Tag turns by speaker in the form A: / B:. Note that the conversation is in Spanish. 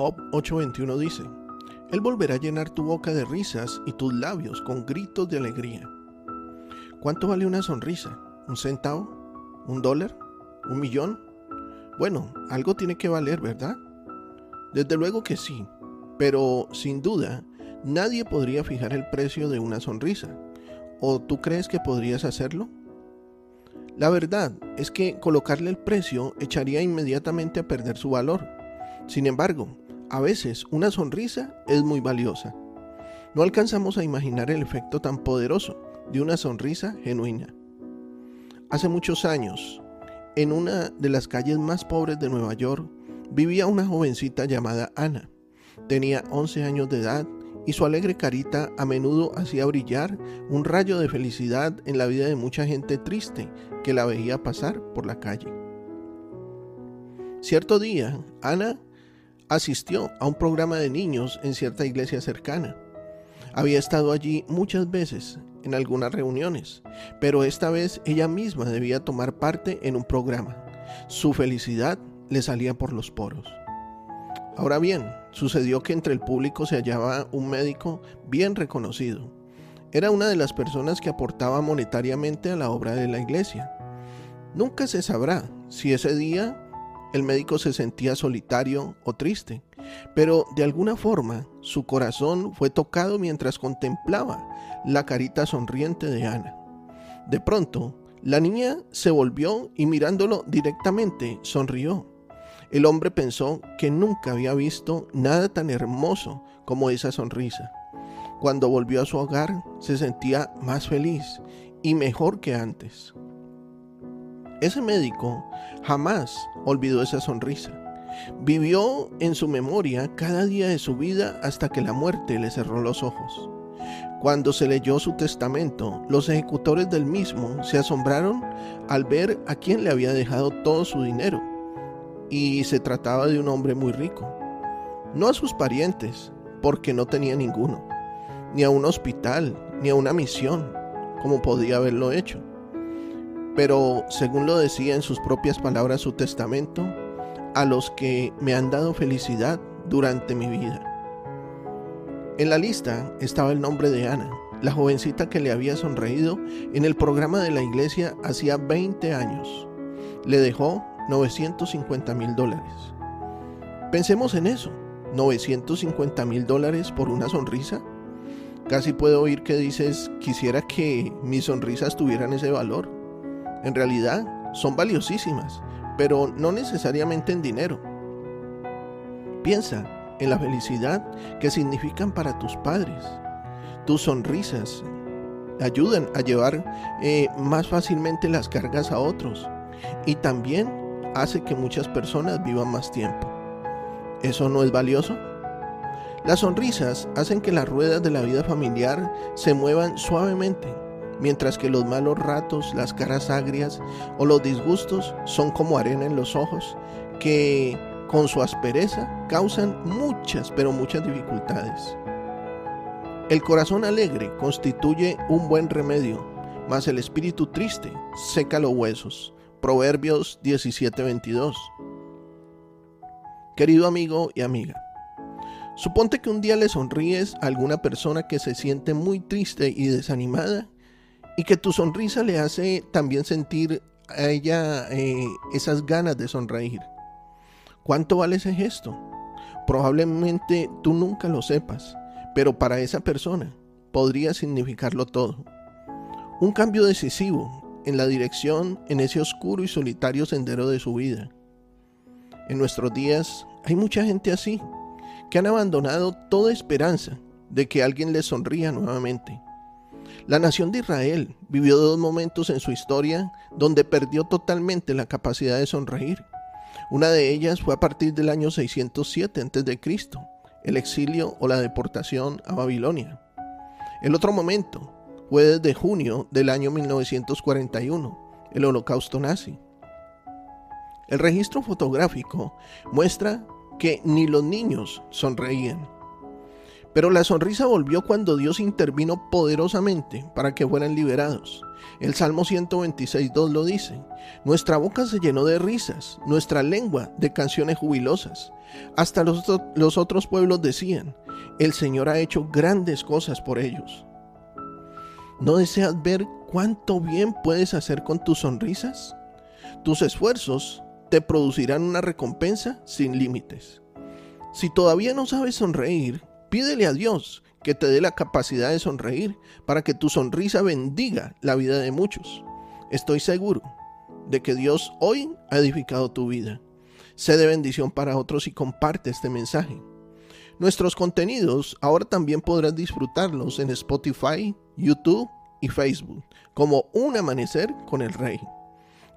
A: Job 8:21 dice, Él volverá a llenar tu boca de risas y tus labios con gritos de alegría. ¿Cuánto vale una sonrisa? ¿Un centavo? ¿Un dólar? ¿Un millón? Bueno, algo tiene que valer, ¿verdad? Desde luego que sí, pero sin duda nadie podría fijar el precio de una sonrisa. ¿O tú crees que podrías hacerlo? La verdad es que colocarle el precio echaría inmediatamente a perder su valor. Sin embargo, a veces una sonrisa es muy valiosa. No alcanzamos a imaginar el efecto tan poderoso de una sonrisa genuina. Hace muchos años, en una de las calles más pobres de Nueva York, vivía una jovencita llamada Ana. Tenía 11 años de edad y su alegre carita a menudo hacía brillar un rayo de felicidad en la vida de mucha gente triste que la veía pasar por la calle. Cierto día, Ana asistió a un programa de niños en cierta iglesia cercana. Había estado allí muchas veces en algunas reuniones, pero esta vez ella misma debía tomar parte en un programa. Su felicidad le salía por los poros. Ahora bien, sucedió que entre el público se hallaba un médico bien reconocido. Era una de las personas que aportaba monetariamente a la obra de la iglesia. Nunca se sabrá si ese día el médico se sentía solitario o triste, pero de alguna forma su corazón fue tocado mientras contemplaba la carita sonriente de Ana. De pronto, la niña se volvió y mirándolo directamente sonrió. El hombre pensó que nunca había visto nada tan hermoso como esa sonrisa. Cuando volvió a su hogar se sentía más feliz y mejor que antes. Ese médico jamás olvidó esa sonrisa. Vivió en su memoria cada día de su vida hasta que la muerte le cerró los ojos. Cuando se leyó su testamento, los ejecutores del mismo se asombraron al ver a quién le había dejado todo su dinero. Y se trataba de un hombre muy rico. No a sus parientes, porque no tenía ninguno, ni a un hospital, ni a una misión, como podía haberlo hecho pero según lo decía en sus propias palabras su testamento, a los que me han dado felicidad durante mi vida. En la lista estaba el nombre de Ana, la jovencita que le había sonreído en el programa de la iglesia hacía 20 años. Le dejó 950 mil dólares. Pensemos en eso, 950 mil dólares por una sonrisa. Casi puedo oír que dices, quisiera que mis sonrisas tuvieran ese valor. En realidad son valiosísimas, pero no necesariamente en dinero. Piensa en la felicidad que significan para tus padres. Tus sonrisas ayudan a llevar eh, más fácilmente las cargas a otros y también hace que muchas personas vivan más tiempo. ¿Eso no es valioso? Las sonrisas hacen que las ruedas de la vida familiar se muevan suavemente mientras que los malos ratos, las caras agrias o los disgustos son como arena en los ojos que con su aspereza causan muchas, pero muchas dificultades. El corazón alegre constituye un buen remedio, mas el espíritu triste seca los huesos. Proverbios 17:22. Querido amigo y amiga, suponte que un día le sonríes a alguna persona que se siente muy triste y desanimada y que tu sonrisa le hace también sentir a ella eh, esas ganas de sonreír. ¿Cuánto vale ese gesto? Probablemente tú nunca lo sepas, pero para esa persona podría significarlo todo. Un cambio decisivo en la dirección en ese oscuro y solitario sendero de su vida. En nuestros días hay mucha gente así, que han abandonado toda esperanza de que alguien les sonría nuevamente La nación de Israel vivió dos momentos en su historia donde perdió totalmente la capacidad de sonreír. Una de ellas fue a partir del año 607 a.C., el exilio o la deportación a Babilonia. El otro momento fue desde junio del año 1941, el holocausto nazi. El registro fotográfico muestra que ni los niños sonreían. Pero la sonrisa volvió cuando Dios intervino poderosamente para que fueran liberados. El Salmo 126.2 lo dice, Nuestra boca se llenó de risas, nuestra lengua de canciones jubilosas. Hasta los, los otros pueblos decían, El Señor ha hecho grandes cosas por ellos. ¿No deseas ver cuánto bien puedes hacer con tus sonrisas? Tus esfuerzos te producirán una recompensa sin límites. Si todavía no sabes sonreír, Pídele a Dios que te dé la capacidad de sonreír para que tu sonrisa bendiga la vida de muchos. Estoy seguro de que Dios hoy ha edificado tu vida. Sé de bendición para otros y comparte este mensaje. Nuestros contenidos ahora también podrás disfrutarlos en Spotify, YouTube y Facebook como Un Amanecer con el Rey.